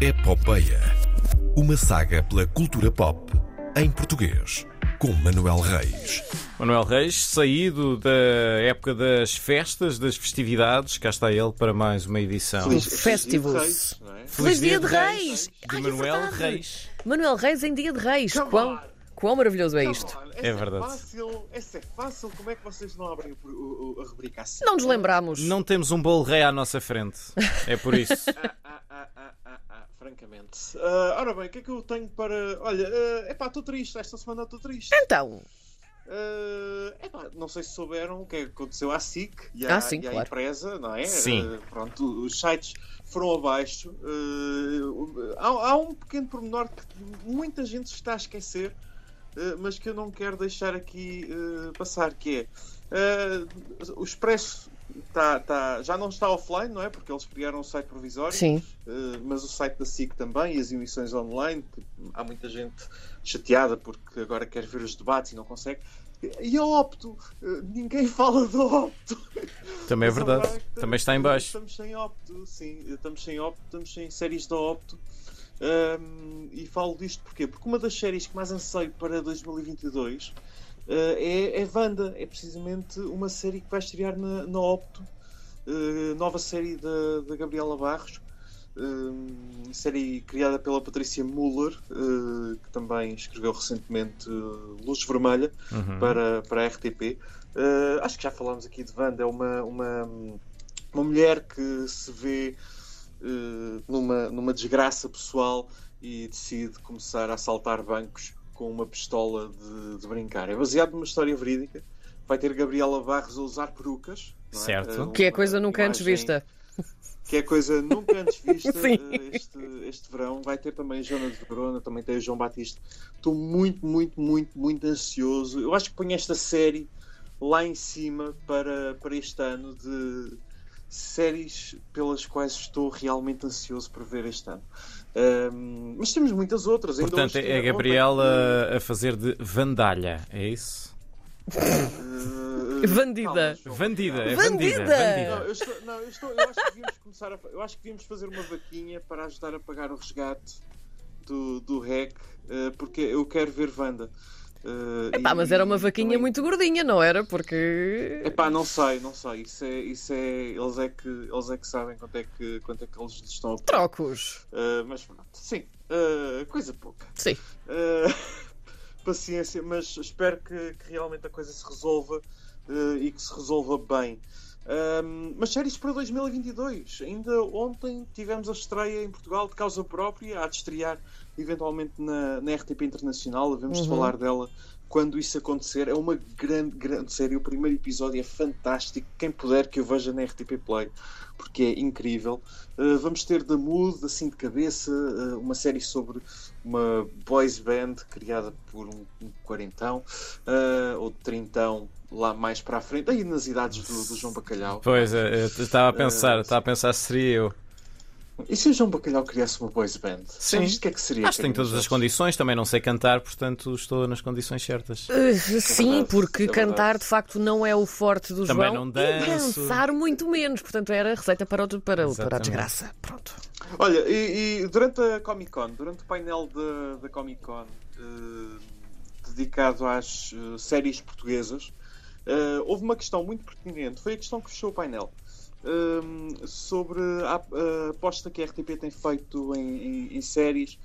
Epopeia. Uma saga pela cultura pop em português. Com Manuel Reis. Manuel Reis, saído da época das festas, das festividades, cá está ele para mais uma edição. Feliz- Festivals. Feliz Dia de Reis, não é? Feliz Dia de Reis! de Ai, é Manuel verdade. Reis. Manuel Reis em dia de Reis. Come Quão, on. quão maravilhoso é isto? Come on, É essa verdade. Fácil, essa é fácil. Como é que vocês não abrem o- o- a rubrica assim? Não nos lembramos. Não temos um bolo rei à nossa frente. É por isso. Ah, ah, ah, ah, ah, ah, francamente. Ah, ora bem, o que é que eu tenho para. Olha, é epá, estou triste. Esta semana estou triste. Então, Ah, epá, não sei se souberam o que é que aconteceu à SIC e à, Ah, sim, e à claro. empresa, não é? Sim. Ah, pronto, os sites foram abaixo. Ah, há, há um pequeno pormenor que muita gente está a esquecer, mas que eu não quero deixar aqui passar, que é o Expresso tá- tá- já não está offline, não é? Porque eles criaram um site provisório. sim. Uh, mas o site da SIC também e as emissões online, que há muita gente chateada porque agora quer ver os debates e não consegue. E a Opto, uh, ninguém fala da Opto. Também é verdade. que Também está em baixo. Estamos sem Opto, sim, estamos sem Opto, estamos sem séries da Opto. Um, e falo disto porquê? Porque uma das séries que mais anseio para 2022 uh, é, é Wanda, é precisamente uma série que vai estrear na, na Opto, uh, nova série da, da Gabriela Barros, um, série criada pela Patrícia Muller, uh, que também escreveu recentemente uh, Luz Vermelha Uhum. para, para a RTP. Uh, acho que já falámos aqui de Wanda, é uma, uma, uma mulher que se vê numa, numa desgraça pessoal e decide começar a assaltar bancos com uma pistola de, de brincar. É baseado numa história verídica. Vai ter Gabriela Barros a usar perucas. não é? Certo. Que é uma coisa nunca antes vista. que é coisa nunca antes vista Sim. eh, este, este verão. Vai ter também a Joana de Verona, também tem o João Batista. Estou muito, muito, muito, muito ansioso. Eu acho que ponho esta série lá em cima para, para este ano de séries pelas quais estou realmente ansioso por ver este ano. Mas temos muitas outras. Portanto, é a Gabriela a fazer de Vandalha, é isso? ontem, eh, Vandida. Vandida, é Vandida! vandida. Não, vandida. eu, estou, não, eu, estou, eu acho que devíamos começar a, eu acho que devíamos fazer uma vaquinha para ajudar a pagar o resgate do, do REC, eh, porque eu quero ver Wanda. Eh, Epá, e- mas era uma vaquinha também- muito gordinha, não era? Porque. Epá, não sei, não sei. Isso é, isso é, eles, é que, eles é que sabem quanto é que, quanto é que eles estão a. Trocos. Eh, mas pronto, sim, eh, coisa pouca. Sim. Uh, paciência, mas espero que, que realmente a coisa se resolva uh, e que se resolva bem. Um, mas séries para 2022. Ainda ontem tivemos a estreia em Portugal de causa própria, há de estrear eventualmente na, na RTP Internacional. Havemos de Uhum. falar dela quando isso acontecer. É uma grande, grande série. O primeiro episódio é fantástico. Quem puder que eu veja na RTP Play, porque é incrível. Uh, vamos ter da Mood, assim de cabeça, uh, uma série sobre uma boys band criada por um, um quarentão uh, ou trintão lá mais para a frente, aí nas idades do, do João Bacalhau. Pois, é, eu estava a pensar, estava a pensar se seria eu. E se o João Bacalhau criasse uma boys band? Sim. Isto o que é que seria? Acho que tenho todas as condições, também não sei cantar, portanto estou nas condições certas. Uh, sim, verdade, porque é cantar de facto não é o forte do Também João. não E danço. dançar muito menos. Portanto, era receita para, o, para, para a desgraça. Pronto. Olha, e, e durante a Comic Con, durante o painel da, Comic Con eh, dedicado às eh, séries portuguesas, eh, houve uma questão muito pertinente, foi a questão que fechou o painel. eh, sobre a, aposta que a RTP tem feito em, em- em séries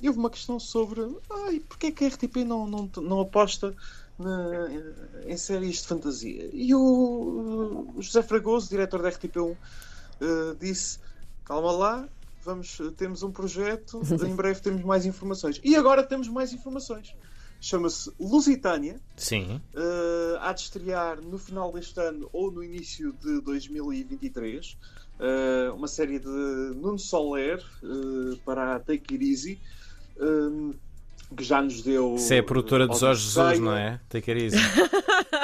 e houve uma questão sobre ai, porque é que a RTP não, não, não aposta na- em séries de fantasia e o, o José Fragoso, diretor da RTP1 eh, disse calma lá, vamos, temos um projeto, em breve temos mais informações. E agora temos mais informações. Chama-se Lusitânia, Sim. eh, há de estrear no final deste ano ou no início de 2023. Eh, uma série de Nuno Soler eh, para a Take It Easy, eh, que já nos deu. Isso é a produtora de Jorge Jesus, não é? Take it easy.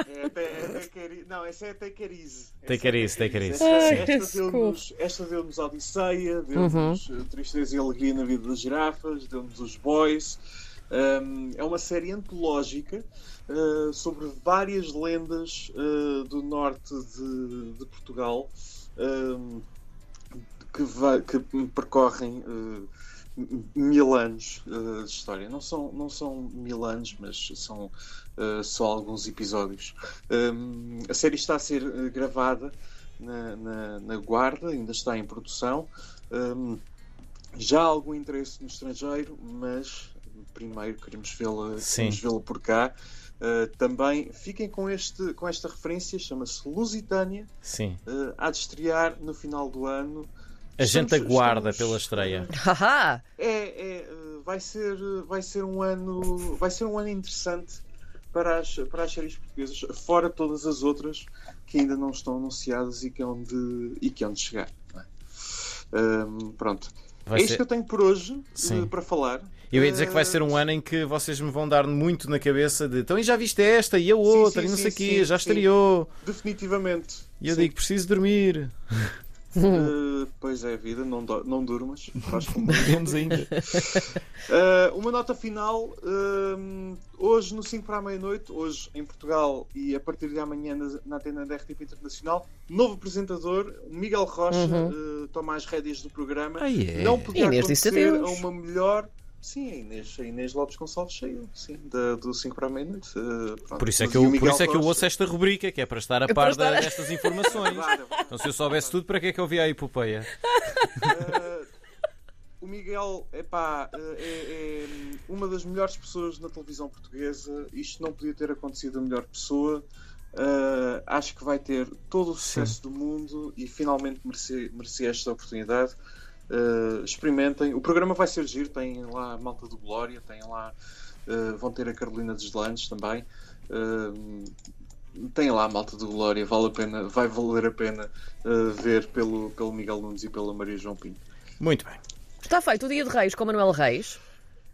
É, é, é Take It Easy. Não, essa é a Take It Easy. Take It Easy, Take It Easy. Esta, deu-nos Odisseia, deu-nos eh, Tristeza e Alegria na Vida das Girafas, deu-nos Os Boys. Um, é uma série antológica uh, sobre várias lendas uh, do norte de, de Portugal. Um, que, vai- que percorrem eh, mil anos de história. Não são, não são mil anos, mas são só alguns episódios. Um, a série está a ser gravada na, na- na Guarda, ainda está em produção. Já há algum interesse no estrangeiro, mas primeiro queremos vê-la vê-la por cá. Uh, também fiquem com, este, com esta referência, chama-se Lusitânia, Sim. uh, há de estrear no final do ano. A gente Estamos- aguarda estamos, pela estreia. Haha! é, é, uh, vai ser, vai ser um ano, vai ser um ano interessante para as, para as séries portuguesas, fora todas as outras que ainda não estão anunciadas e que hão de, e que hão de chegar. não é? Um, pronto. Vai é isto ser- que eu tenho por hoje Sim. uh, para falar. Eu ia dizer que vai ser um ano em que vocês me vão dar muito na cabeça de então e já viste esta e a outra sim, e não sim, sei o quê, sim, já sim. estreou. Definitivamente. E eu Sim. digo, preciso dormir. Uh, pois é, vida, não, do- não durmas. Faz como Menos ainda. Uh, uma nota final. um, hoje, no 5 para a meia-noite, hoje em Portugal e a partir de amanhã na, na antena da RTP Internacional, novo apresentador, Miguel Rocha, uh, toma as rédeas do programa. Ah, é? Não podia Inês acontecer a uma melhor. Sim, a Inês, a Inês Lopes Gonçalves saiu, sim, da, do 5 para a meia-noite. Uh, pronto. Por isso é que o eu, por isso é que eu ouço esta rubrica, que é para estar a É par da- estar- destas informações. Claro. Então se eu soubesse tudo, para que é que eu via a epopeia? Uh, o Miguel epá, uh, é, é uma das melhores pessoas na televisão portuguesa. Isto não podia ter acontecido a melhor pessoa. Uh, acho que vai ter todo o sucesso do mundo e finalmente merecer esta oportunidade. Uh, experimentem. O programa vai ser giro. Tem lá a Malta do Glória, tem lá, uh, vão ter a Carolina Deslandes também. Uh, tem lá a Malta do Glória, vale a pena, vai valer a pena uh, ver pelo, pelo Miguel Nunes e pela Maria João Pinto. Muito bem. Está feito o dia de Reis com Manuel Reis.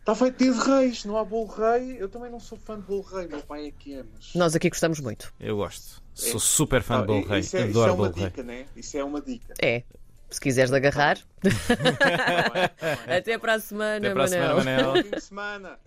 Está feito dia de reis, não há bolo rei. Eu também não sou fã de bolo rei, meu pai é que é, mas. Nós aqui gostamos muito. Eu gosto. Sou super fã Ah, de Bolo Rei. Isso é, isso Adoro é uma Bolo Rei. dica, né? Isso é uma dica. É. Se quiseres agarrar. Até para a semana, Até para a semana, Manel. Manel. Fim de semana.